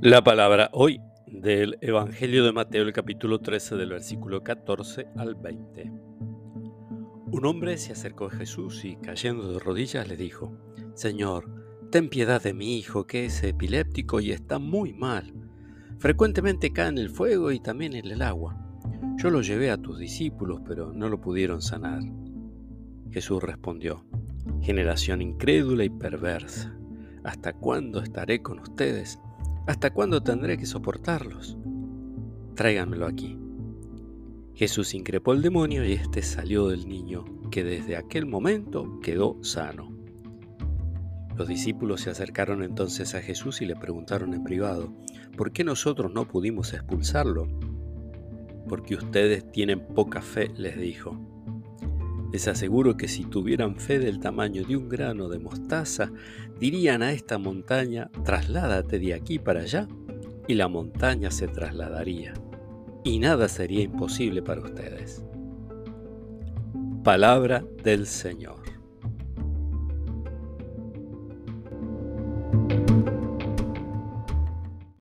La palabra hoy del Evangelio de Mateo, el capítulo 13, del versículo 14 al 20. Un hombre se acercó a Jesús y cayendo de rodillas le dijo, Señor, ten piedad de mi hijo que es epiléptico y está muy mal. Frecuentemente cae en el fuego y también en el agua. Yo lo llevé a tus discípulos, pero no lo pudieron sanar. Jesús respondió, Generación incrédula y perversa, ¿hasta cuándo estaré con ustedes? ¿Hasta cuándo tendré que soportarlos? Tráiganmelo aquí. Jesús increpó al demonio y éste salió del niño, que desde aquel momento quedó sano. Los discípulos se acercaron entonces a Jesús y le preguntaron en privado, ¿por qué nosotros no pudimos expulsarlo? Porque ustedes tienen poca fe, les dijo. Les aseguro que si tuvieran fe del tamaño de un grano de mostaza, dirían a esta montaña, trasládate de aquí para allá, y la montaña se trasladaría. Y nada sería imposible para ustedes. Palabra del Señor.